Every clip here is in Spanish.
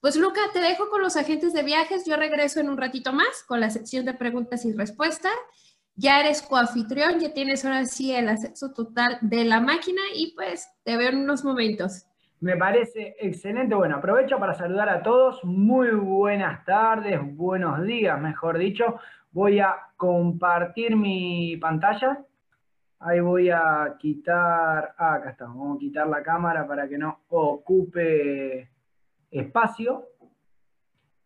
Pues Luca, te dejo con los agentes de viajes. Yo regreso en un ratito más con la sección de preguntas y respuestas. Ya eres coanfitrión, ya tienes ahora sí el acceso total de la máquina y pues te veo en unos momentos. Me parece excelente. Bueno, aprovecho para saludar a todos. Muy buenas tardes, buenos días, mejor dicho. Voy a compartir mi pantalla. Ahí voy a quitar, ah, acá está, vamos a quitar la cámara para que no ocupe espacio.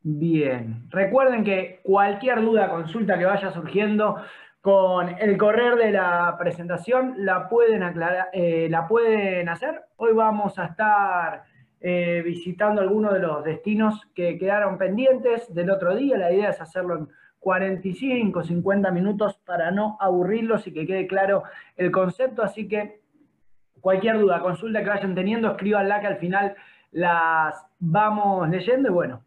Bien, recuerden que cualquier duda, consulta que vaya surgiendo con el correr de la presentación la pueden, aclarar, eh, la pueden hacer. Hoy vamos a estar eh, visitando algunos de los destinos que quedaron pendientes del otro día. La idea es hacerlo en 45, 50 minutos para no aburrirlos y que quede claro el concepto. Así que cualquier duda, consulta que vayan teniendo, escríbanla que al final las vamos leyendo y bueno,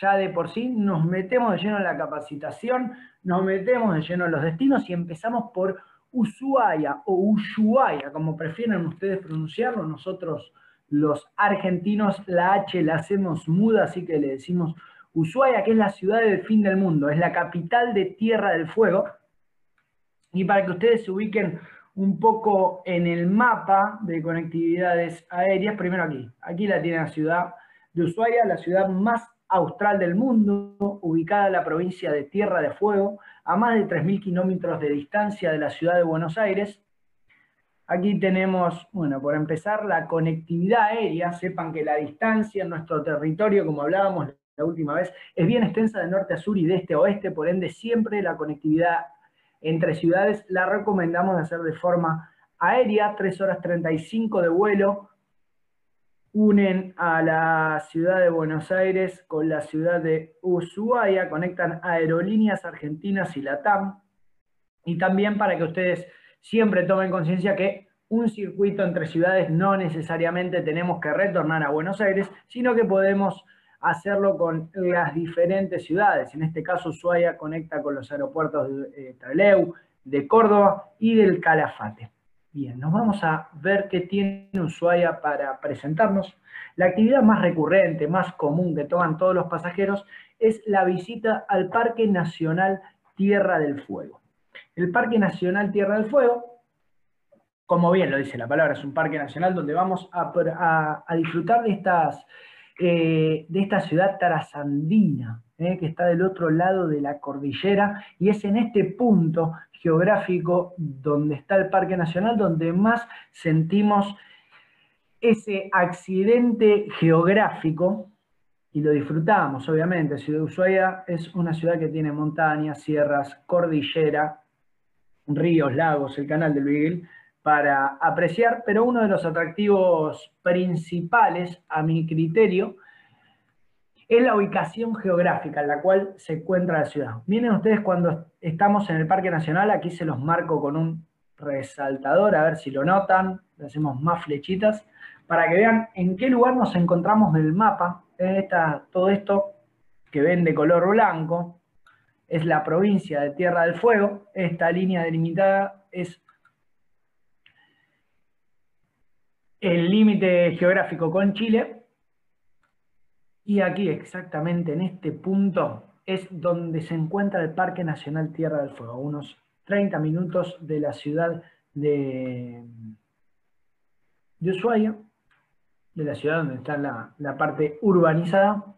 ya de por sí nos metemos de lleno en la capacitación, nos metemos de lleno en los destinos y empezamos por Ushuaia o Ushuaia, como prefieren ustedes pronunciarlo. Nosotros los argentinos la H la hacemos muda, así que le decimos Ushuaia, que es la ciudad del fin del mundo, es la capital de Tierra del Fuego. Y para que ustedes se ubiquen un poco en el mapa de conectividades aéreas, primero aquí, aquí la tiene la ciudad de Ushuaia, la ciudad más austral del mundo, ubicada en la provincia de Tierra de Fuego, a más de 3.000 kilómetros de distancia de la ciudad de Buenos Aires. Aquí tenemos, bueno, por empezar, la conectividad aérea. Sepan que la distancia en nuestro territorio, como hablábamos la última vez, es bien extensa de norte a sur y de este a oeste, por ende siempre la conectividad entre ciudades la recomendamos hacer de forma aérea, 3 horas 35 de vuelo, unen a la ciudad de Buenos Aires con la ciudad de Ushuaia, conectan aerolíneas argentinas y LATAM, y también para que ustedes siempre tomen conciencia que un circuito entre ciudades no necesariamente tenemos que retornar a Buenos Aires, sino que podemos hacerlo con las diferentes ciudades. En este caso, Ushuaia conecta con los aeropuertos de eh, Trelew, de Córdoba y del Calafate. Bien, nos vamos a ver qué tiene Ushuaia para presentarnos. La actividad más recurrente, más común que toman todos los pasajeros es la visita al Parque Nacional Tierra del Fuego. El Parque Nacional Tierra del Fuego, como bien lo dice la palabra, es un parque nacional donde vamos a, disfrutar de, estas, de esta ciudad trasandina, eh, que está del otro lado de la cordillera, y es en este punto geográfico donde está el Parque Nacional, donde más sentimos ese accidente geográfico y lo disfrutamos, obviamente. Ciudad Ushuaia es una ciudad que tiene montañas, sierras, cordillera, ríos, lagos, el canal del Beagle para apreciar, pero uno de los atractivos principales, a mi criterio, es la ubicación geográfica en la cual se encuentra la ciudad. Miren ustedes cuando estamos en el Parque Nacional, aquí se los marco con un resaltador, a ver si lo notan, le hacemos más flechitas, para que vean en qué lugar nos encontramos del mapa. Esta, todo esto que ven de color blanco es la provincia de Tierra del Fuego, esta línea delimitada es el límite geográfico con Chile, y aquí, exactamente en este punto, es donde se encuentra el Parque Nacional Tierra del Fuego, a unos 30 minutos de la ciudad de, de Ushuaia, de la ciudad donde está la, la parte urbanizada.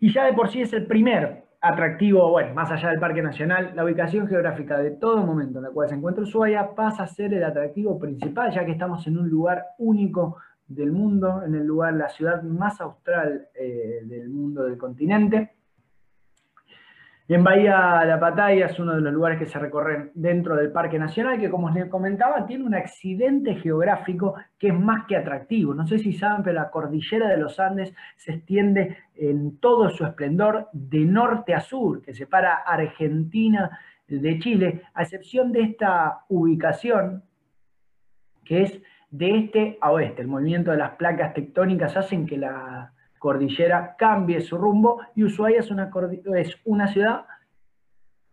Y ya de por sí es el primer atractivo, bueno, más allá del Parque Nacional, la ubicación geográfica de todo momento en la cual se encuentra Ushuaia pasa a ser el atractivo principal, ya que estamos en un lugar único del mundo, en el lugar, la ciudad más austral eh, del mundo del continente. En Bahía La Pataya es uno de los lugares que se recorren dentro del Parque Nacional, que como les comentaba, tiene un accidente geográfico que es más que atractivo. No sé si saben, pero la cordillera de los Andes se extiende en todo su esplendor de norte a sur, que separa Argentina de Chile, a excepción de esta ubicación, que es de este a oeste. El movimiento de las placas tectónicas hacen que la cordillera cambie su rumbo y Ushuaia es una, es una ciudad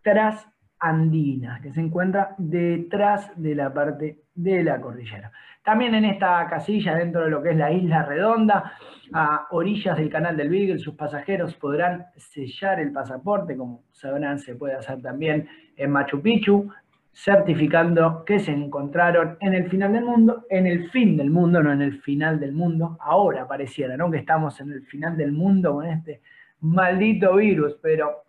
tras andina, que se encuentra detrás de la parte de la cordillera. También en esta casilla, dentro de lo que es la isla redonda, a orillas del canal del Beagle, sus pasajeros podrán sellar el pasaporte, como sabrán se puede hacer también en Machu Picchu, certificando que se encontraron en el final del mundo, en el fin del mundo, no en el final del mundo, ahora pareciera, ¿no? Que estamos en el final del mundo con este maldito virus, pero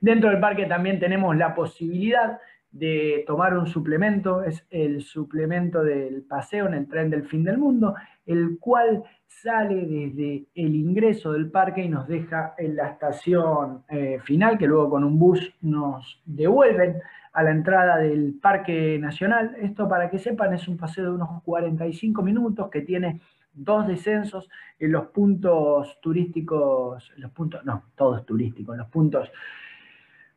dentro del parque también tenemos la posibilidad de tomar un suplemento, es el suplemento del paseo en el tren del fin del mundo, el cual sale desde el ingreso del parque y nos deja en la estación eh, final, que luego con un bus nos devuelven a la entrada del Parque Nacional. Esto para que sepan es un paseo de unos 45 minutos que tiene dos descensos en los puntos turísticos, los puntos, no, todos turísticos, los puntos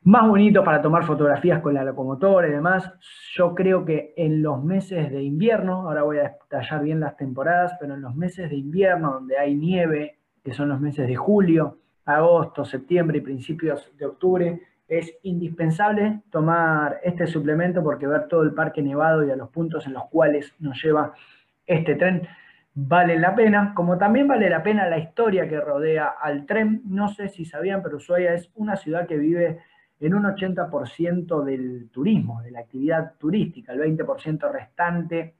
más bonitos para tomar fotografías con la locomotora y demás. Yo creo que en los meses de invierno, ahora voy a detallar bien las temporadas, pero en los meses de invierno donde hay nieve, que son los meses de julio, agosto, septiembre y principios de octubre, es indispensable tomar este suplemento porque ver todo el parque nevado y a los puntos en los cuales nos lleva este tren vale la pena, como también vale la pena la historia que rodea al tren. No sé si sabían, pero Ushuaia es una ciudad que vive en un 80% del turismo, de la actividad turística, el 20% restante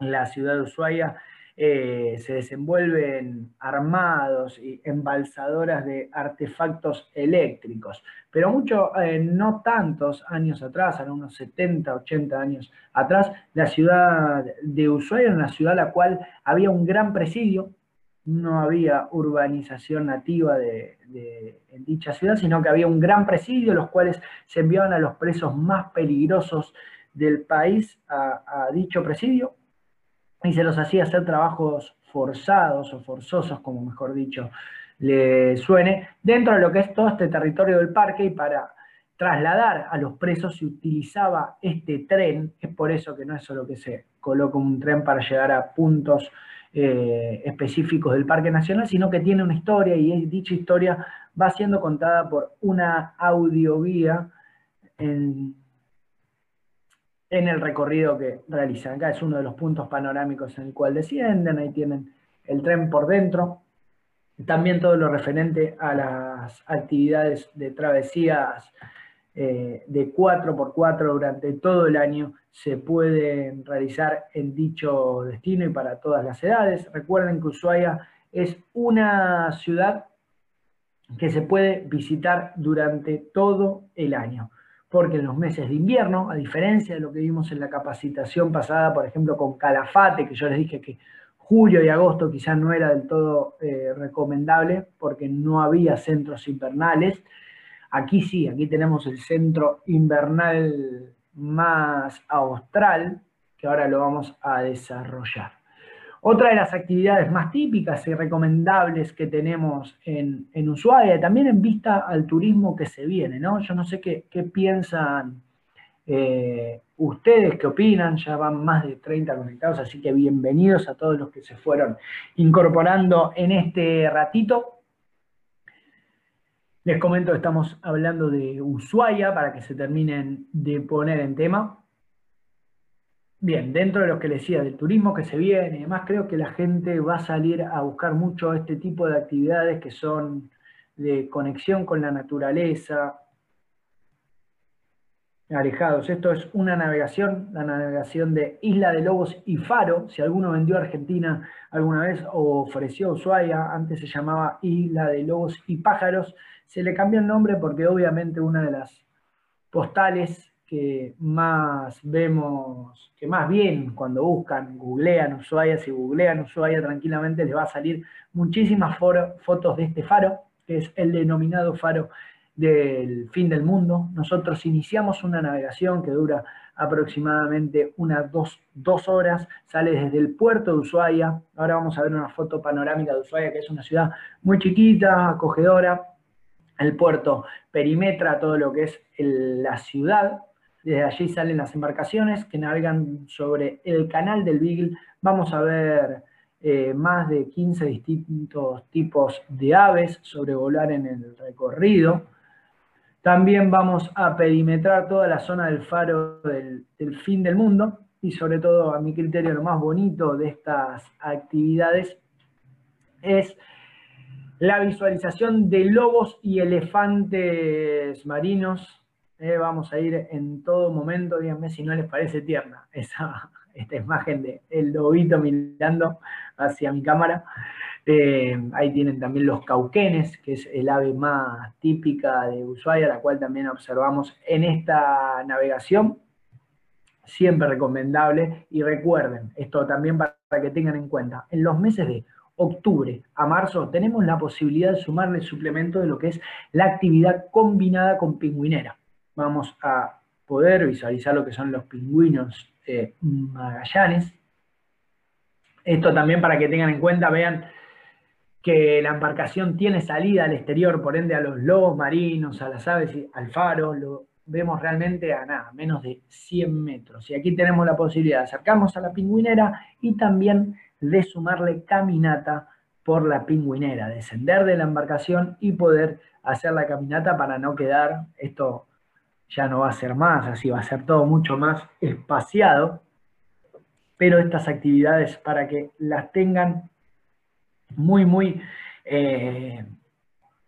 en la ciudad de Ushuaia eh, se desenvuelven armados y embalsadoras de artefactos eléctricos. Pero mucho, eh, no tantos años atrás, eran unos 70, 80 años atrás, la ciudad de Ushuaia era una ciudad en la cual había un gran presidio, no había urbanización nativa de, dicha ciudad, sino que había un gran presidio, los cuales se enviaban a los presos más peligrosos del país a dicho presidio, y se los hacía hacer trabajos forzados o forzosos, como mejor dicho le suene, dentro de lo que es todo este territorio del parque y para trasladar a los presos se utilizaba este tren, es por eso que no es solo que se coloca un tren para llegar a puntos eh, específicos del Parque Nacional, sino que tiene una historia y dicha historia va siendo contada por una audioguía en en el recorrido que realizan. Acá es uno de los puntos panorámicos en el cual descienden, ahí tienen el tren por dentro. También todo lo referente a las actividades de travesías eh, de 4x4 durante todo el año se pueden realizar en dicho destino y para todas las edades. Recuerden que Ushuaia es una ciudad que se puede visitar durante todo el año porque en los meses de invierno, a diferencia de lo que vimos en la capacitación pasada, por ejemplo, con Calafate, que yo les dije que julio y agosto quizás no era del todo eh, recomendable porque no había centros invernales. Aquí sí, aquí tenemos el centro invernal más austral, que ahora lo vamos a desarrollar. Otra de las actividades más típicas y recomendables que tenemos en, en Ushuaia, también en vista al turismo que se viene, ¿no? Yo no sé qué, piensan eh, ustedes, qué opinan, ya van más de 30 conectados, así que bienvenidos a todos los que se fueron incorporando en este ratito. Les comento que estamos hablando de Ushuaia para que se terminen de poner en tema. Bien, dentro de lo que les decía del turismo que se viene y demás, creo que la gente va a salir a buscar mucho este tipo de actividades que son de conexión con la naturaleza, alejados. Esto es una navegación, la navegación de Isla de Lobos y Faro. Si alguno vendió a Argentina alguna vez o ofreció Ushuaia, antes se llamaba Isla de Lobos y Pájaros, se le cambió el nombre porque obviamente una de las postales que más vemos, que más bien cuando buscan, googlean Ushuaia, si googlean Ushuaia tranquilamente les va a salir muchísimas fotos de este faro, que es el denominado faro del fin del mundo. Nosotros iniciamos una navegación que dura aproximadamente unas dos, dos, horas, sale desde el puerto de Ushuaia, ahora vamos a ver una foto panorámica de Ushuaia, que es una ciudad muy chiquita, acogedora, el puerto perimetra todo lo que es la ciudad, desde allí salen las embarcaciones que navegan sobre el canal del Beagle. Vamos a ver eh, más de 15 distintos tipos de aves sobrevolar en el recorrido. También vamos a perimetrar toda la zona del faro del, fin del mundo y sobre todo a mi criterio lo más bonito de estas actividades es la visualización de lobos y elefantes marinos. Eh, vamos a ir en todo momento, díganme si no les parece tierna esa, esta imagen de lobito mirando hacia mi cámara. Eh, ahí tienen también los cauquenes, que es el ave más típica de Ushuaia, la cual también observamos en esta navegación. Siempre recomendable. Y recuerden, esto también para que tengan en cuenta, en los meses de octubre a marzo tenemos la posibilidad de sumarle suplemento de lo que es la actividad combinada con pingüinera. Vamos a poder visualizar lo que son los pingüinos eh, Magallanes. Esto también para que tengan en cuenta, vean que la embarcación tiene salida al exterior, por ende a los lobos marinos, a las aves, y al faro, lo vemos realmente a nada, menos de 100 metros. Y aquí tenemos la posibilidad de acercarnos a la pingüinera y también de sumarle caminata por la pingüinera, descender de la embarcación y poder hacer la caminata para no quedar, esto ya no va a ser más, así va a ser todo mucho más espaciado, pero estas actividades para que las tengan muy, muy eh,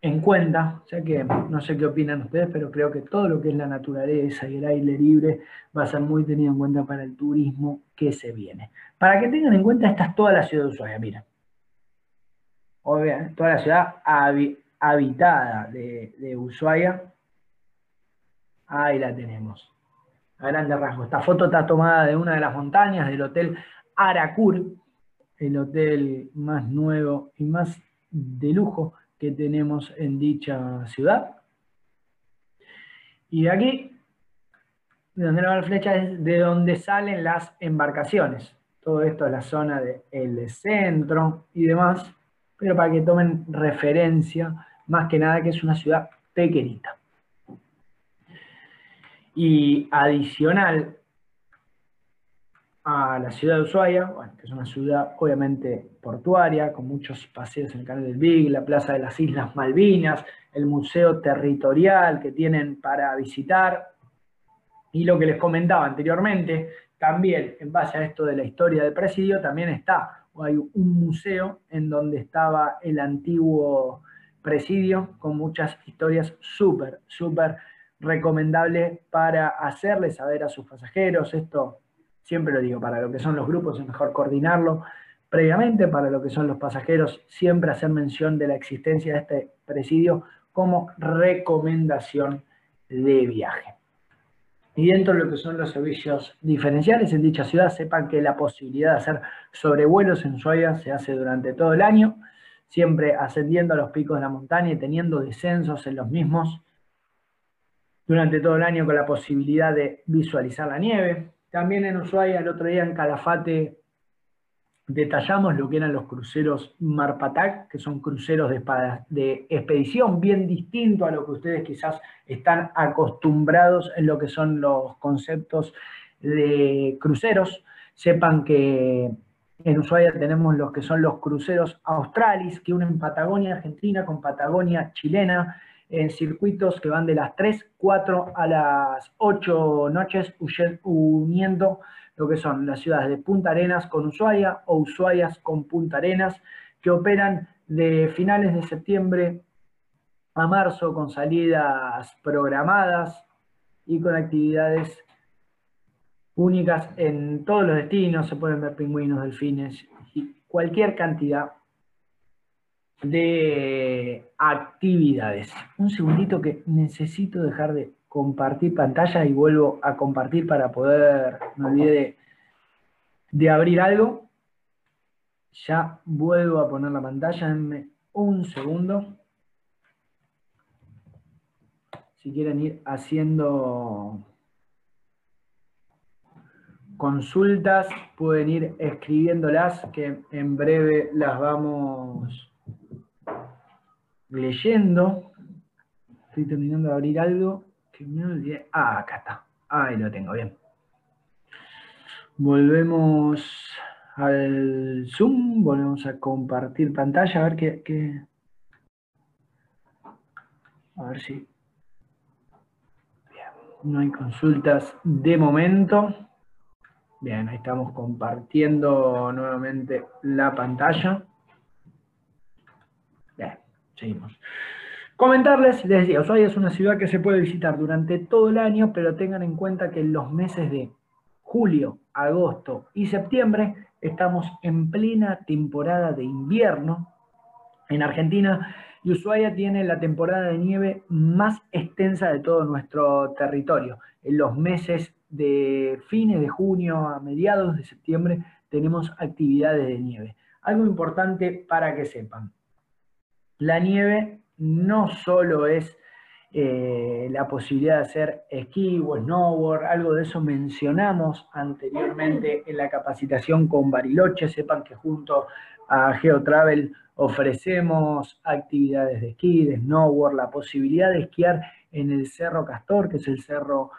en cuenta, ya que no sé qué opinan ustedes, pero creo que todo lo que es la naturaleza y el aire libre va a ser muy tenido en cuenta para el turismo que se viene. Para que tengan en cuenta, esta es toda la ciudad de Ushuaia, mira. Obviamente, toda la ciudad habitada de, de Ushuaia. Ahí la tenemos. A grandes rasgos. Esta foto está tomada de una de las montañas del Hotel Aracur, el hotel más nuevo y más de lujo que tenemos en dicha ciudad. Y de aquí, de donde va la flecha, es de donde salen las embarcaciones. Todo esto es la zona del centro y demás, pero para que tomen referencia, más que nada que es una ciudad pequeñita. Y adicional a la ciudad de Ushuaia, que es una ciudad obviamente portuaria, con muchos paseos en el canal del Big, la Plaza de las Islas Malvinas, el museo territorial que tienen para visitar, y lo que les comentaba anteriormente, también en base a esto de la historia del presidio, también está, hay un museo en donde estaba el antiguo presidio, con muchas historias súper, súper recomendables para hacerles saber a sus pasajeros esto siempre lo digo, para lo que son los grupos es mejor coordinarlo previamente, para lo que son los pasajeros siempre hacer mención de la existencia de este presidio como recomendación de viaje. Y dentro de lo que son los servicios diferenciales en dicha ciudad, sepan que la posibilidad de hacer sobrevuelos en Ushuaia se hace durante todo el año, siempre ascendiendo a los picos de la montaña y teniendo descensos en los mismos durante todo el año con la posibilidad de visualizar la nieve, también en Ushuaia, el otro día en Calafate, detallamos lo que eran los cruceros Marpatac, que son cruceros de, de expedición, bien distinto a lo que ustedes quizás están acostumbrados en lo que son los conceptos de cruceros. Sepan que en Ushuaia tenemos los que son los cruceros australis, que unen Patagonia Argentina con Patagonia chilena, en circuitos que van de las 3, 4 a las 8 noches, uniendo lo que son las ciudades de Punta Arenas con Ushuaia o Ushuaias con Punta Arenas, que operan de finales de septiembre a marzo con salidas programadas y con actividades únicas en todos los destinos, se pueden ver pingüinos, delfines y cualquier cantidad de actividades. Un segundito que necesito dejar de compartir pantalla y vuelvo a compartir para poder, me olvidé de, abrir algo. Ya vuelvo a poner la pantalla, denme un segundo. Si quieren ir haciendo consultas, pueden ir escribiéndolas, que en breve las vamos leyendo. Estoy terminando de abrir algo que me olvidé. Ah, acá está. Ahí lo tengo, bien. Volvemos al Zoom, volvemos a compartir pantalla, a ver qué, A ver si No hay consultas de momento. Bien, ahí estamos compartiendo nuevamente la pantalla. Seguimos. Comentarles, les decía, Ushuaia es una ciudad que se puede visitar durante todo el año, pero tengan en cuenta que en los meses de julio, agosto y septiembre estamos en plena temporada de invierno en Argentina y Ushuaia tiene la temporada de nieve más extensa de todo nuestro territorio. En los meses de fines de junio a mediados de septiembre tenemos actividades de nieve. Algo importante para que sepan. La nieve no solo es eh, la posibilidad de hacer esquí o snowboard, algo de eso mencionamos anteriormente en la capacitación con Bariloche, sepan que junto a GeoTravel ofrecemos actividades de esquí, de snowboard, la posibilidad de esquiar en el Cerro Castor, que es el cerro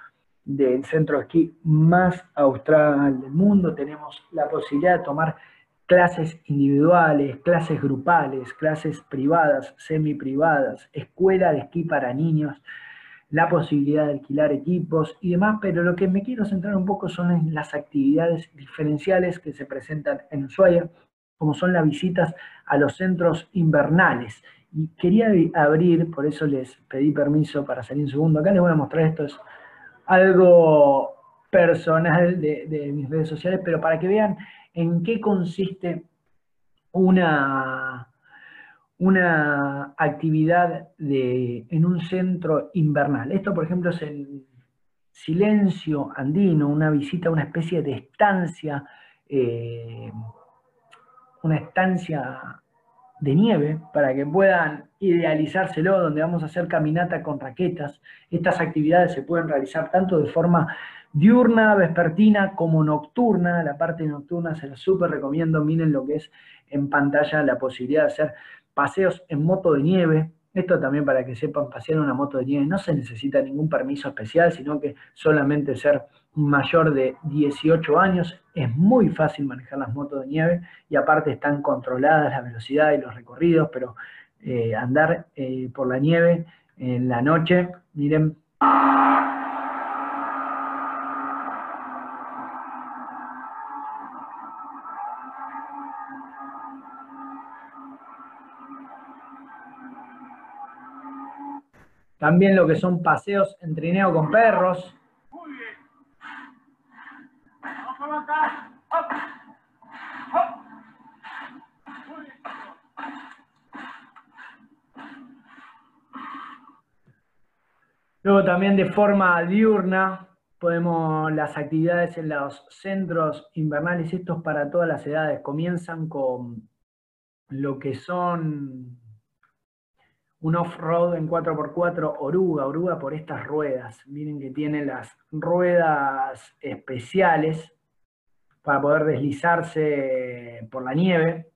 del centro de esquí más austral del mundo, tenemos la posibilidad de tomar clases individuales, clases grupales, clases privadas, semi-privadas, escuela de esquí para niños, la posibilidad de alquilar equipos y demás, pero lo que me quiero centrar un poco son las actividades diferenciales que se presentan en Ushuaia, como son las visitas a los centros invernales. Y quería abrir, por eso les pedí permiso para salir un segundo. Acá les voy a mostrar esto, es algo personal de, mis redes sociales, pero para que vean en qué consiste una, una actividad de, en un centro invernal. Esto, por ejemplo, es en silencio andino, una visita una especie de estancia, eh, una estancia de nieve, para que puedan idealizárselo, donde vamos a hacer caminata con raquetas. Estas actividades se pueden realizar tanto de forma diurna, vespertina como nocturna. La parte nocturna se la súper recomiendo. Miren lo que es en pantalla la posibilidad de hacer paseos en moto de nieve. Esto también para que sepan, pasear una moto de nieve no se necesita ningún permiso especial, sino que solamente ser mayor de 18 años. Es muy fácil manejar las motos de nieve y aparte están controladas la velocidad y los recorridos, pero eh, andar eh, por la nieve en la noche, miren, También lo que son paseos en trineo con perros. Luego también de forma diurna podemos las actividades en los centros invernales, estos para todas las edades, comienzan con lo que son un off-road en 4x4 oruga, oruga por estas ruedas. Miren que tiene las ruedas especiales para poder deslizarse por la nieve.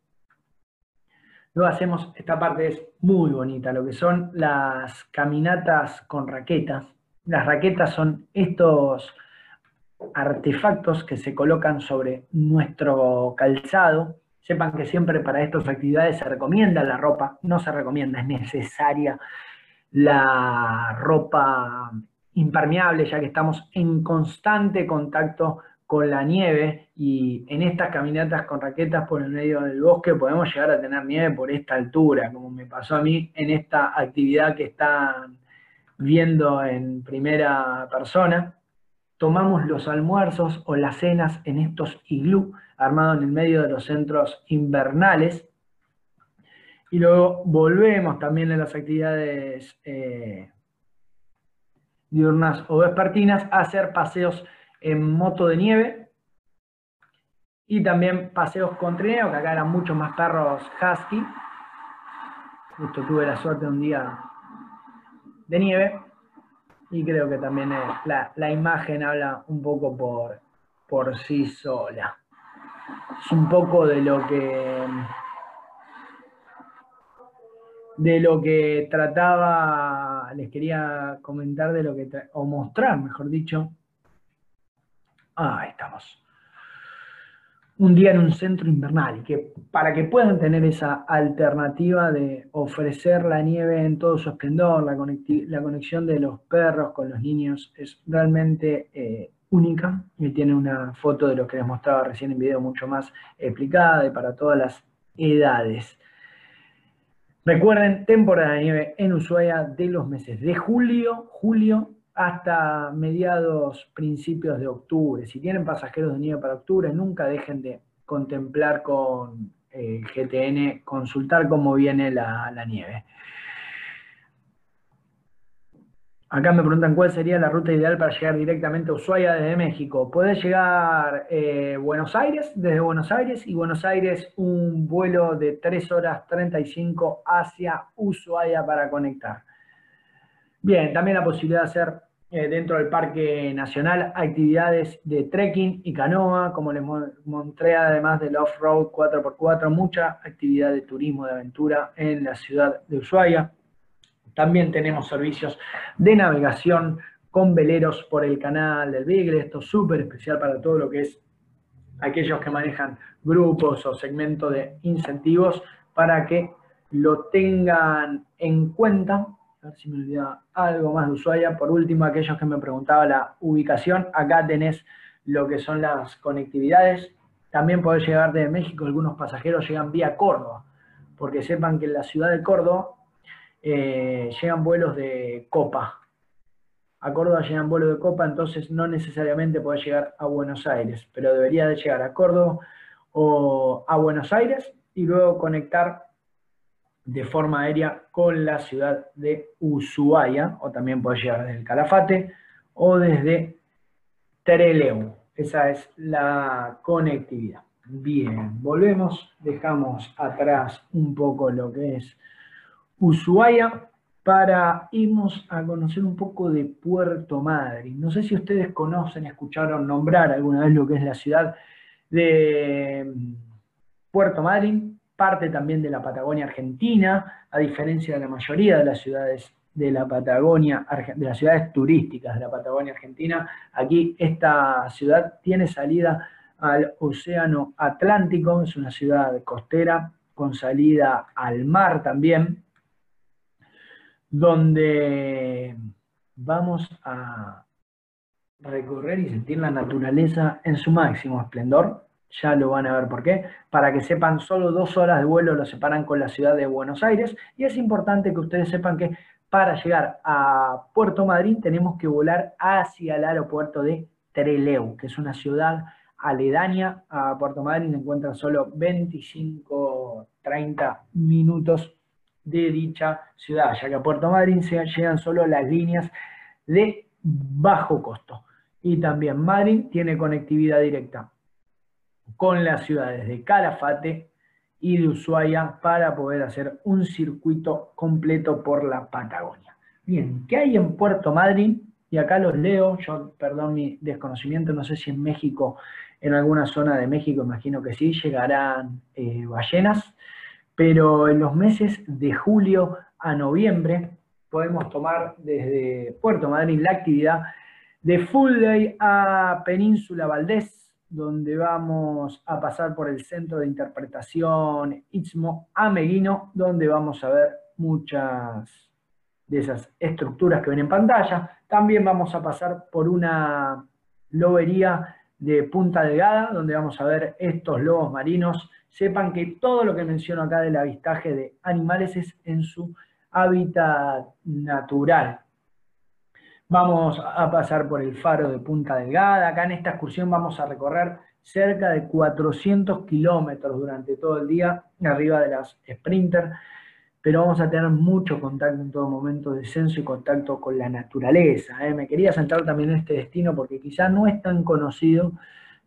Luego hacemos, esta parte es muy bonita, lo que son las caminatas con raquetas. Las raquetas son estos artefactos que se colocan sobre nuestro calzado Sepan que siempre para estas actividades se recomienda la ropa, no se recomienda, es necesaria la ropa impermeable, ya que estamos en constante contacto con la nieve y en estas caminatas con raquetas por el medio del bosque podemos llegar a tener nieve por esta altura, como me pasó a mí en esta actividad que están viendo en primera persona. Tomamos los almuerzos o las cenas en estos iglú armado en el medio de los centros invernales. Y luego volvemos también en las actividades eh, diurnas o vespertinas a hacer paseos en moto de nieve y también paseos con trineo, que acá eran muchos más perros husky. Justo tuve la suerte un día de nieve y creo que también la, la, imagen habla un poco por, por sí sola es un poco de lo que de lo que trataba, les quería comentar de lo que, o mostrar, mejor dicho. Ah, ahí estamos. Un día en un centro invernal que para que puedan tener esa alternativa de ofrecer la nieve en todo su esplendor, la, conexión de los perros con los niños es realmente eh, única y tiene una foto de lo que les mostraba recién en video mucho más explicada y para todas las edades. Recuerden, temporada de nieve en Ushuaia de los meses de julio, julio hasta mediados, principios de octubre. Si tienen pasajeros de nieve para octubre, nunca dejen de contemplar con el eh, GTN, consultar cómo viene la, nieve. Acá me preguntan cuál sería la ruta ideal para llegar directamente a Ushuaia desde México. Puedes llegar eh, Buenos Aires, desde Buenos Aires, y Buenos Aires un vuelo de 3 horas 35 hacia Ushuaia para conectar. Bien, también la posibilidad de hacer eh, dentro del Parque Nacional actividades de trekking y canoa, como les mostré, además del off-road 4x4, mucha actividad de turismo de aventura en la ciudad de Ushuaia. También tenemos servicios de navegación con veleros por el canal del Beagle, esto es súper especial para todo lo que es aquellos que manejan grupos o segmentos de incentivos para que lo tengan en cuenta a ver si me olvidaba algo más de Ushuaia. Por último, aquellos que me preguntaban la ubicación, acá tenés lo que son las conectividades. También podés llegar de México, algunos pasajeros llegan vía Córdoba, porque sepan que en la ciudad de Córdoba eh, llegan vuelos de Copa. A Córdoba llegan vuelos de Copa, entonces no necesariamente podés llegar a Buenos Aires, pero debería de llegar a Córdoba o a Buenos Aires y luego conectar de forma aérea con la ciudad de Ushuaia, o también puede llegar desde el Calafate o desde Treleu. Esa es la conectividad. Bien, volvemos, dejamos atrás un poco lo que es Ushuaia para irnos a conocer un poco de Puerto Madryn. No sé si ustedes conocen, escucharon nombrar alguna vez lo que es la ciudad de Puerto Madryn parte también de la Patagonia Argentina, a diferencia de la mayoría de las ciudades de la Patagonia, de las ciudades turísticas de la Patagonia Argentina. Aquí esta ciudad tiene salida al Océano Atlántico, es una ciudad costera con salida al mar también, donde vamos a recorrer y sentir la naturaleza en su máximo esplendor ya lo van a ver por qué, para que sepan, solo dos horas de vuelo lo separan con la ciudad de Buenos Aires, y es importante que ustedes sepan que para llegar a Puerto Madryn tenemos que volar hacia el aeropuerto de Treleu, que es una ciudad aledaña a Puerto Madryn, se encuentran solo 25, 30 minutos de dicha ciudad, ya que a Puerto Madryn se llegan solo las líneas de bajo costo. Y también Madryn tiene conectividad directa con las ciudades de Calafate y de Ushuaia para poder hacer un circuito completo por la Patagonia. Bien, ¿qué hay en Puerto Madryn? Y acá los leo, yo perdón mi desconocimiento, no sé si en México, en alguna zona de México, imagino que sí, llegarán eh, ballenas, pero en los meses de julio a noviembre podemos tomar desde Puerto Madryn la actividad de Full Day a Península Valdés, donde vamos a pasar por el Centro de Interpretación Istmo Ameguino, donde vamos a ver muchas de esas estructuras que ven en pantalla. También vamos a pasar por una lobería de Punta Delgada, donde vamos a ver estos lobos marinos. Sepan que todo lo que menciono acá del avistaje de animales es en su hábitat natural. Vamos a pasar por el faro de Punta Delgada. Acá en esta excursión vamos a recorrer cerca de 400 kilómetros durante todo el día, arriba de las Sprinter, pero vamos a tener mucho contacto en todo momento, descenso y contacto con la naturaleza. ¿eh? Me quería centrar también en este destino porque quizá no es tan conocido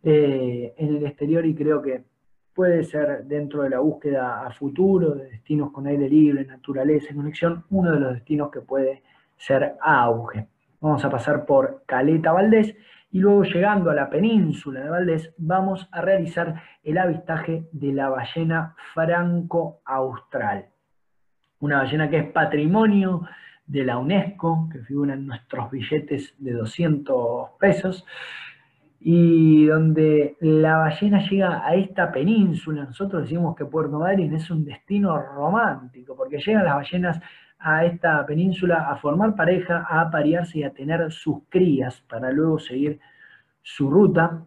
eh, en el exterior y creo que puede ser dentro de la búsqueda a futuro de destinos con aire libre, naturaleza y conexión, uno de los destinos que puede ser auge. Vamos a pasar por Caleta Valdés y luego llegando a la península de Valdés vamos a realizar el avistaje de la ballena franco-austral. Una ballena que es patrimonio de la UNESCO, que figura en nuestros billetes de 200 pesos, y donde la ballena llega a esta península. Nosotros decimos que Puerto Madryn es un destino romántico, porque llegan las ballenas a esta península a formar pareja, a aparearse y a tener sus crías para luego seguir su ruta.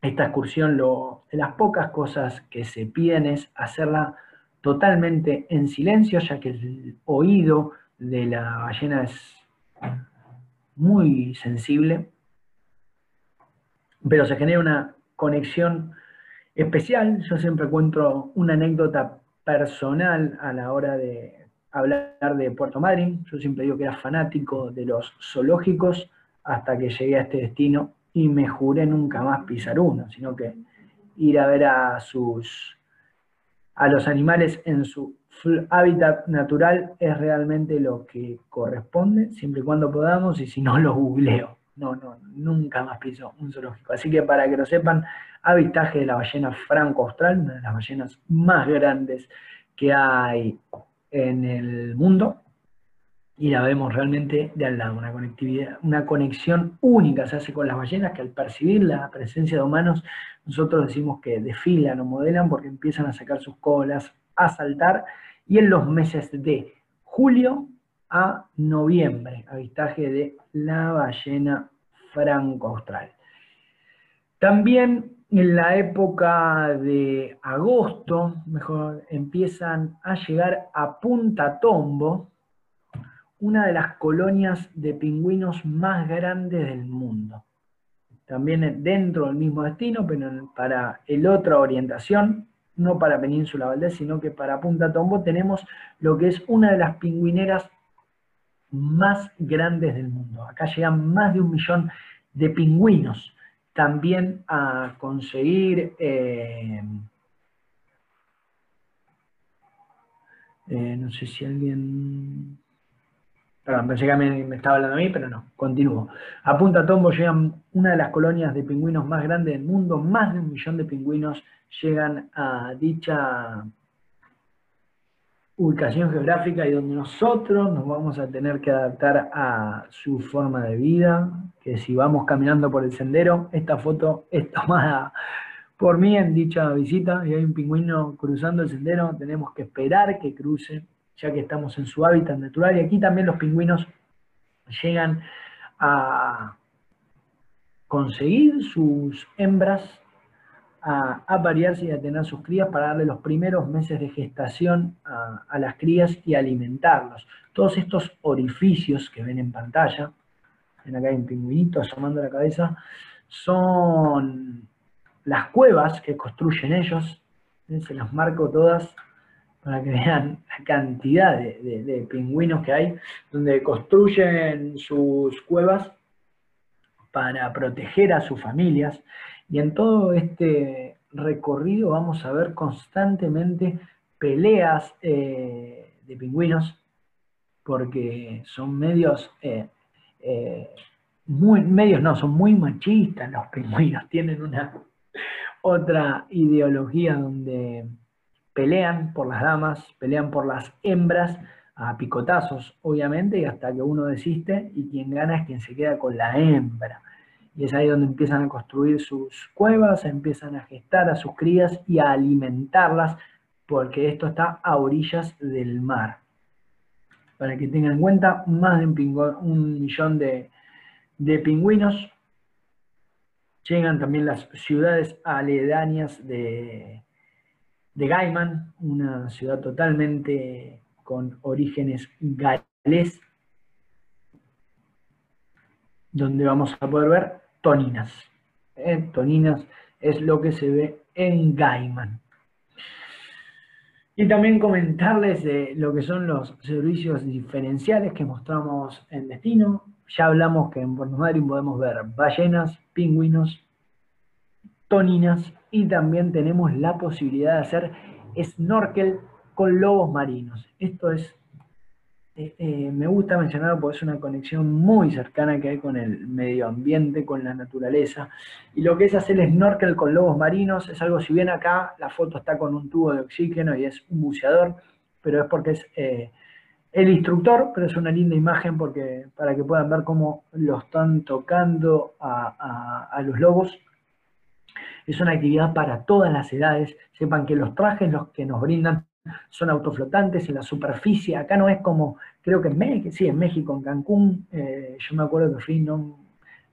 Esta excursión, lo, de las pocas cosas que se piden es hacerla totalmente en silencio, ya que el oído de la ballena es muy sensible, pero se genera una conexión especial. Yo siempre cuento una anécdota personal a la hora de hablar de Puerto Madryn. Yo siempre digo que era fanático de los zoológicos hasta que llegué a este destino y me juré nunca más pisar uno, sino que ir a ver a sus a los animales en su hábitat natural es realmente lo que corresponde, siempre y cuando podamos, y si no lo googleo. No, no, nunca más piso un zoológico. Así que para que lo sepan, avistaje de la ballena franco-austral, una de las ballenas más grandes que hay en el mundo, y la vemos realmente de al lado, una conectividad, una conexión única se hace con las ballenas que al percibir la presencia de humanos, nosotros decimos que desfilan o modelan porque empiezan a sacar sus colas, a saltar, y en los meses de julio a noviembre, avistaje de la ballena franco-austral. También en la época de agosto, mejor, empiezan a llegar a Punta Tombo, una de las colonias de pingüinos más grandes del mundo. También dentro del mismo destino, pero para el otra orientación, no para Península Valdés, sino que para Punta Tombo tenemos lo que es una de las pingüineras más grandes del mundo. Acá llegan más de un millón de pingüinos también a conseguir eh, eh, no sé si alguien Perdón, pensé que me, estaba hablando a mí, pero no, continúo. A Punta Tombo llegan una de las colonias de pingüinos más grandes del mundo, más de un millón de pingüinos llegan a dicha ubicación geográfica y donde nosotros nos vamos a tener que adaptar a su forma de vida, que si vamos caminando por el sendero, esta foto es tomada por mí en dicha visita y hay un pingüino cruzando el sendero, tenemos que esperar que cruce, ya que estamos en su hábitat natural y aquí también los pingüinos llegan a conseguir sus hembras a aparearse y a tener sus crías para darle los primeros meses de gestación a, las crías y alimentarlos. Todos estos orificios que ven en pantalla, ven acá hay un pingüinito asomando la cabeza, son las cuevas que construyen ellos, se las marco todas para que vean la cantidad de pingüinos que hay, donde construyen sus cuevas para proteger a sus familias y en todo este recorrido vamos a ver constantemente peleas eh, de pingüinos, porque son medios, eh, eh, muy, medios no, son muy machistas los pingüinos, tienen una otra ideología donde pelean por las damas, pelean por las hembras, a picotazos, obviamente, y hasta que uno desiste, y quien gana es quien se queda con la hembra. Y es ahí donde empiezan a construir sus cuevas, empiezan a gestar a sus crías y a alimentarlas, porque esto está a orillas del mar. Para que tengan en cuenta, más de un, millón de, pingüinos. Llegan también las ciudades aledañas de, de Gaiman, una ciudad totalmente con orígenes galés, donde vamos a poder ver toninas. ¿eh? Toninas es lo que se ve en Gaiman. Y también comentarles de lo que son los servicios diferenciales que mostramos en Destino. Ya hablamos que en Puerto Madryn podemos ver ballenas, pingüinos, toninas y también tenemos la posibilidad de hacer snorkel con lobos marinos. Esto es eh, me gusta mencionarlo porque es una conexión muy cercana que hay con el medio ambiente, con la naturaleza. Y lo que es hacer el snorkel con lobos marinos es algo, si bien acá la foto está con un tubo de oxígeno y es un buceador, pero es porque es, eh, el instructor, pero es una linda imagen porque, para que puedan ver cómo lo están tocando a, los lobos. Es una actividad para todas las edades. Sepan que los trajes los que nos brindan son autoflotantes en la superficie. Acá no es como, creo que en México, sí, en México, en Cancún, eh, yo me acuerdo que fui, no,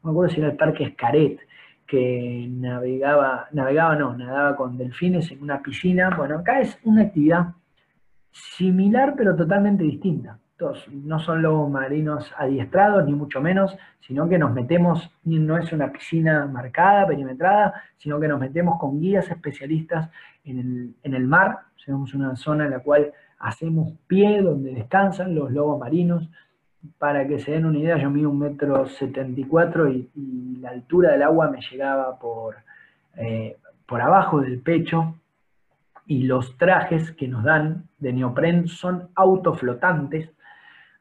me acuerdo si era el Parque Escaret, que navegaba, navegaba no, nadaba con delfines en una piscina. Bueno, acá es una actividad similar pero totalmente distinta. No son lobos marinos adiestrados, ni mucho menos, sino que nos metemos, no es una piscina marcada, perimetrada, sino que nos metemos con guías especialistas en el, mar. Tenemos una zona en la cual hacemos pie, donde descansan los lobos marinos. Para que se den una idea, yo mido un metro setenta y, y la altura del agua me llegaba por, eh, por abajo del pecho, y los trajes que nos dan de neopren son autoflotantes,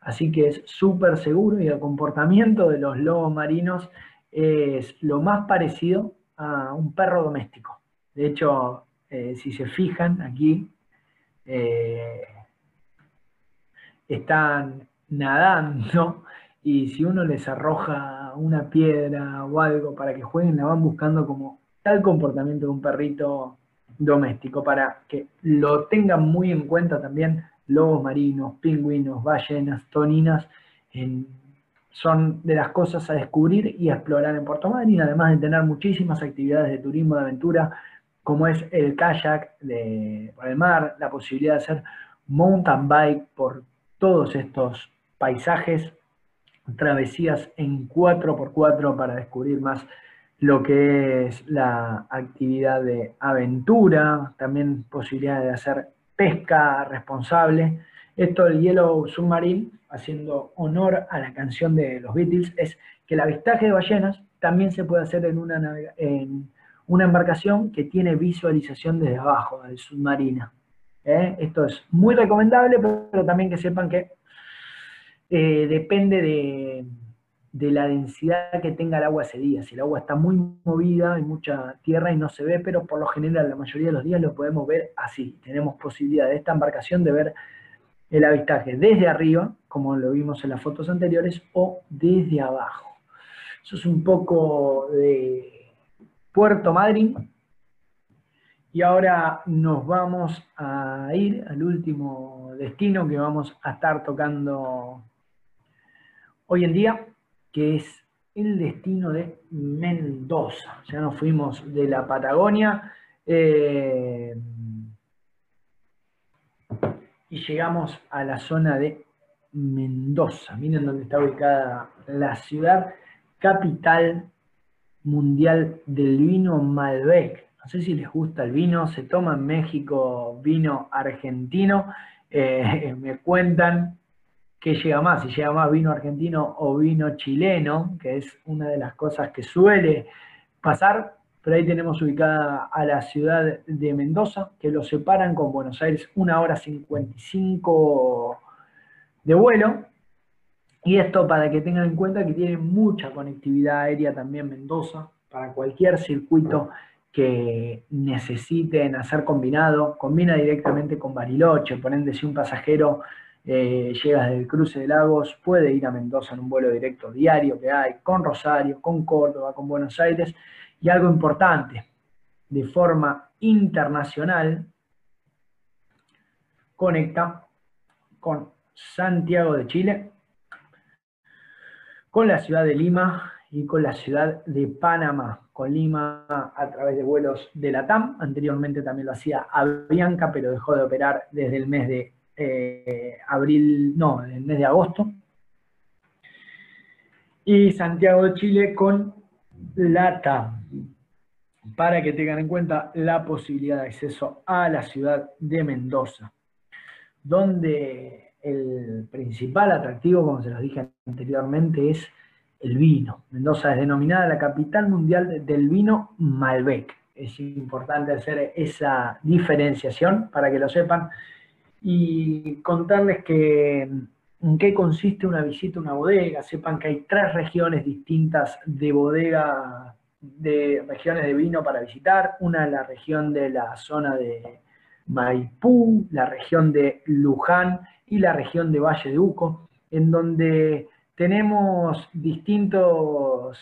así que es súper seguro y el comportamiento de los lobos marinos es lo más parecido a un perro doméstico. De hecho, eh, si se fijan aquí, eh, están nadando y si uno les arroja una piedra o algo para que jueguen, la van buscando como tal comportamiento de un perrito doméstico, para que lo tengan muy en cuenta también lobos marinos, pingüinos, ballenas, toninas, son de las cosas a descubrir y explorar en Puerto Madryn, además de tener muchísimas actividades de turismo de aventura, como es el kayak de, por el mar, la posibilidad de hacer mountain bike por todos estos paisajes, travesías en 4x4 para descubrir más lo que es la actividad de aventura, también posibilidad de hacer pesca responsable. Esto del Yellow Submarine, haciendo honor a la canción de los Beatles, es que el avistaje de ballenas también se puede hacer en una, embarcación que tiene visualización desde abajo, del submarina. ¿eh? Esto es muy recomendable, pero también que sepan que eh, depende de de la densidad que tenga el agua ese día. Si el agua está muy movida, hay mucha tierra y no se ve, pero por lo general la mayoría de los días lo podemos ver así. Tenemos posibilidad de esta embarcación de ver el avistaje desde arriba, como lo vimos en las fotos anteriores, o desde abajo. Eso es un poco de Puerto Madryn. Y ahora nos vamos a ir al último destino que vamos a estar tocando hoy en día, que es el destino de Mendoza. Ya nos fuimos de la Patagonia eh, y llegamos a la zona de Mendoza. Miren dónde está ubicada la ciudad capital mundial del vino Malbec. No sé si les gusta el vino, se toma en México vino argentino. Eh, me cuentan qué llega más, si llega más vino argentino o vino chileno, que es una de las cosas que suele pasar, pero ahí tenemos ubicada a la ciudad de Mendoza, que lo separan con Buenos Aires una hora 55 de vuelo, y esto para que tengan en cuenta que tiene mucha conectividad aérea también Mendoza, para cualquier circuito que necesiten hacer combinado, combina directamente con Bariloche, por ende si un pasajero eh, llega desde el cruce de lagos, puede ir a Mendoza en un vuelo directo diario que hay, con Rosario, con Córdoba, con Buenos Aires, y algo importante, de forma internacional, conecta con Santiago de Chile, con la ciudad de Lima y con la ciudad de Panamá, con Lima a través de vuelos de la TAM, anteriormente también lo hacía Avianca, pero dejó de operar desde el mes de eh, abril, no, en el mes de agosto. Y Santiago de Chile con LATA, para que tengan en cuenta la posibilidad de acceso a la ciudad de Mendoza, donde el principal atractivo, como se los dije anteriormente, es el vino. Mendoza es denominada la capital mundial del vino Malbec. Es importante hacer esa diferenciación para que lo sepan y contarles que en qué consiste una visita a una bodega. Sepan que hay tres regiones distintas de bodega, de regiones de vino para visitar. Una es la región de la zona de, Maipú, la región de Luján y la región de Valle de Uco, en donde tenemos distintos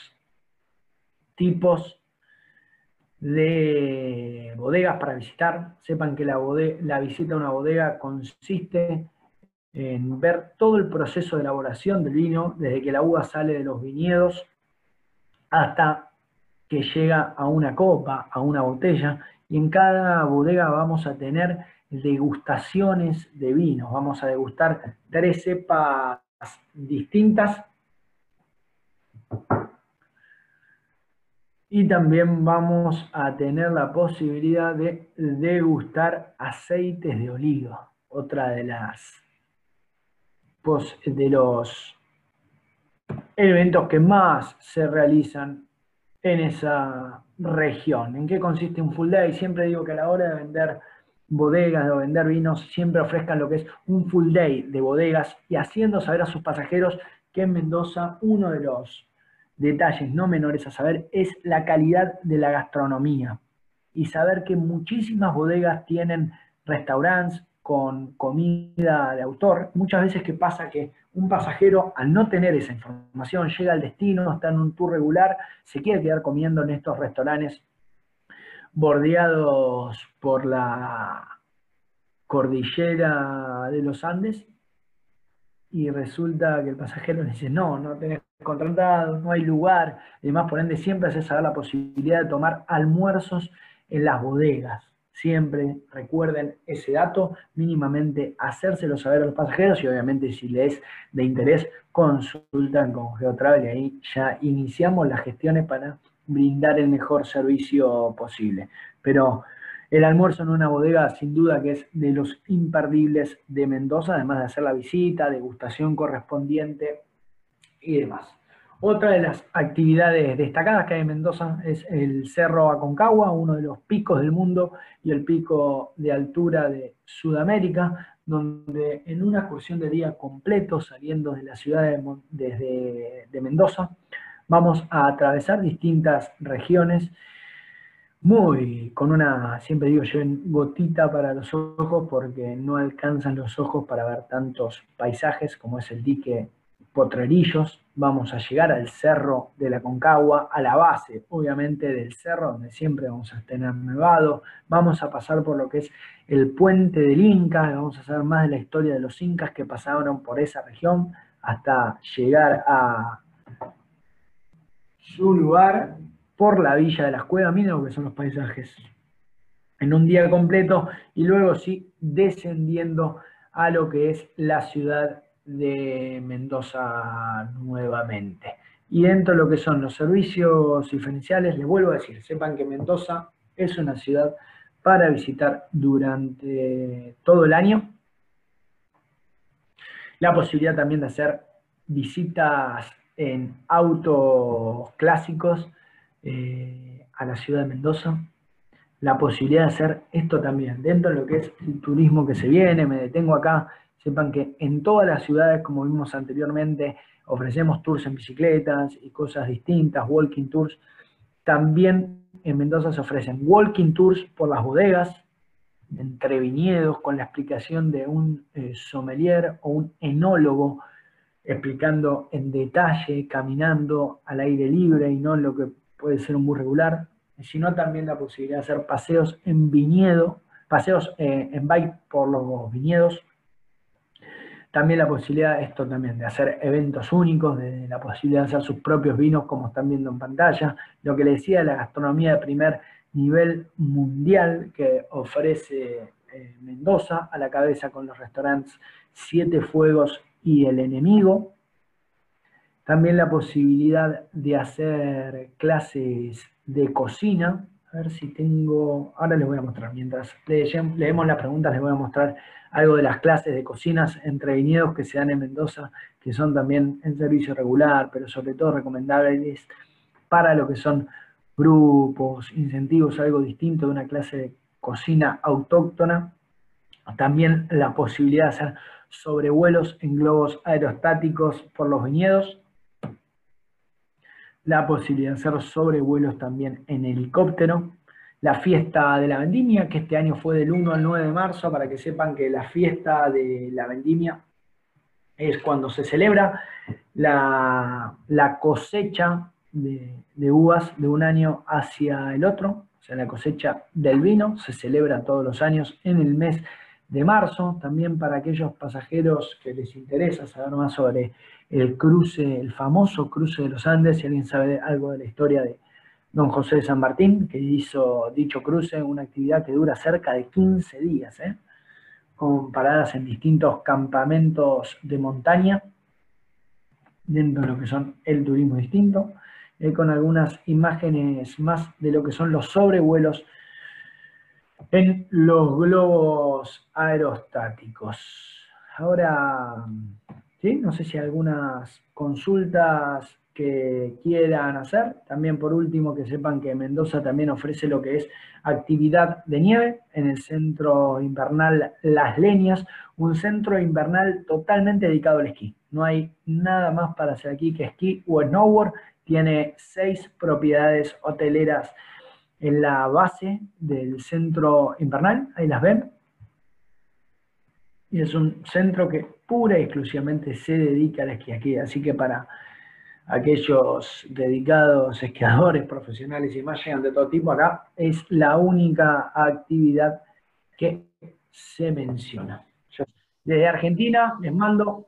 tipos de bodegas para visitar. Sepan que la, la visita a una bodega consiste en ver todo el proceso de elaboración del vino, desde que la uva sale de los viñedos hasta que llega a una copa, a una botella, y en cada bodega vamos a tener degustaciones de vinos. Vamos a degustar tres cepas distintas y también vamos a tener la posibilidad de degustar aceites de oliva, otra de las de los eventos que más se realizan en esa región. ¿En qué consiste un full day? Siempre digo que a la hora de vender bodegas, de vender vinos, siempre ofrezcan lo que es un full day de bodegas y haciendo saber a sus pasajeros que en Mendoza uno de los detalles no menores a saber es la calidad de la gastronomía y saber que muchísimas bodegas tienen restaurantes con comida de autor. Muchas veces que pasa que un pasajero, al no tener esa información, llega al destino, está en un tour regular, se quiere quedar comiendo en estos restaurantes bordeados por la cordillera de los Andes y resulta que el pasajero le dice, no, no tenés contratado, no hay lugar, y demás, por ende siempre se sabe la posibilidad de tomar almuerzos en las bodegas. Siempre recuerden ese dato, mínimamente hacérselo saber a los pasajeros y obviamente si les es de interés, consultan con GeoTravel y ahí ya iniciamos las gestiones para brindar el mejor servicio posible. Pero el almuerzo en una bodega sin duda que es de los imperdibles de Mendoza, además de hacer la visita, degustación correspondiente y demás. Otra de las actividades destacadas que hay en Mendoza es el Cerro Aconcagua, uno de los picos del mundo y el pico de altura de Sudamérica, donde en una excursión de día completo saliendo de la ciudad de, desde, de Mendoza, vamos a atravesar distintas regiones muy, con una, siempre digo yo, gotita para los ojos porque no alcanzan los ojos para ver tantos paisajes como es el dique Potrerillos, vamos a llegar al cerro de la Concagua, a la base, obviamente, del cerro, donde siempre vamos a tener nevado, vamos a pasar por lo que es el puente del Inca, vamos a saber más de la historia de los incas que pasaron por esa región hasta llegar a su lugar por la villa de las cuevas, miren lo que son los paisajes, en un día completo, y luego sí, descendiendo a lo que es la ciudad de Mendoza nuevamente. Y dentro de lo que son los servicios diferenciales, les vuelvo a decir, sepan que Mendoza es una ciudad para visitar durante todo el año. La posibilidad también de hacer visitas en autos clásicos eh, a la ciudad de Mendoza. La posibilidad de hacer esto también dentro de lo que es el turismo que se viene. Me detengo acá Sepan que en todas las ciudades, como vimos anteriormente, ofrecemos tours en bicicletas y cosas distintas, walking tours. También en Mendoza se ofrecen walking tours por las bodegas, entre viñedos, con la explicación de un eh, sommelier o un enólogo, explicando en detalle, caminando al aire libre y no lo que puede ser un bus regular, sino también la posibilidad de hacer paseos en viñedo, paseos eh, en bike por los viñedos, también la posibilidad, esto también, de hacer eventos únicos, de la posibilidad de hacer sus propios vinos, como están viendo en pantalla. Lo que le decía, la gastronomía de primer nivel mundial que ofrece eh, Mendoza, a la cabeza con los restaurantes Siete Fuegos y El Enemigo. También la posibilidad de hacer clases de cocina. A ver si tengo, ahora les voy a mostrar, mientras leemos las preguntas les voy a mostrar algo de las clases de cocinas entre viñedos que se dan en Mendoza, que son también en servicio regular, pero sobre todo recomendables para lo que son grupos, incentivos, algo distinto de una clase de cocina autóctona. También la posibilidad de hacer sobrevuelos en globos aerostáticos por los viñedos. La posibilidad de hacer sobrevuelos también en helicóptero. La fiesta de la vendimia, que este año fue del 1 al 9 de marzo, para que sepan que la fiesta de la vendimia es cuando se celebra la, cosecha de, de, uvas de un año hacia el otro, o sea, la cosecha del vino, se celebra todos los años en el mes de marzo, también para aquellos pasajeros que les interesa saber más sobre el cruce, el famoso cruce de los Andes, si alguien sabe algo de la historia de don José de San Martín, que hizo dicho cruce, una actividad que dura cerca de 15 días, ¿eh? con paradas en distintos campamentos de montaña, dentro de lo que son el turismo distinto, eh, con algunas imágenes más de lo que son los sobrevuelos en los globos aerostáticos. Ahora, no sé si algunas consultas que quieran hacer. También por último que sepan que Mendoza también ofrece lo que es actividad de nieve en el centro invernal Las Leñas, un centro invernal totalmente dedicado al esquí. No hay nada más para hacer aquí que esquí o snowboard. Tiene seis propiedades hoteleras en la base del centro invernal, ahí las ven. Y es un centro que pura y exclusivamente se dedica al esquí aquí, así que para aquellos dedicados esquiadores profesionales y más llegan de todo tipo, acá es la única actividad que se menciona. Desde Argentina les mando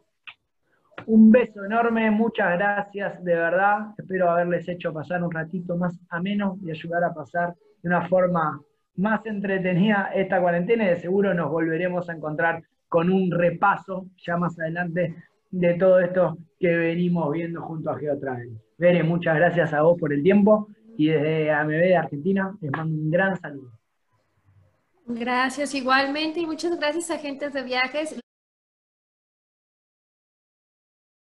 un beso enorme, muchas gracias de verdad. Espero haberles hecho pasar un ratito más ameno y ayudar a pasar de una forma más entretenida esta cuarentena y de seguro nos volveremos a encontrar con un repaso ya más adelante de todo esto que venimos viendo junto a Geotravel. Vere, muchas gracias a vos por el tiempo y desde AMB de Argentina les mando un gran saludo. Gracias igualmente y muchas gracias agentes de viajes.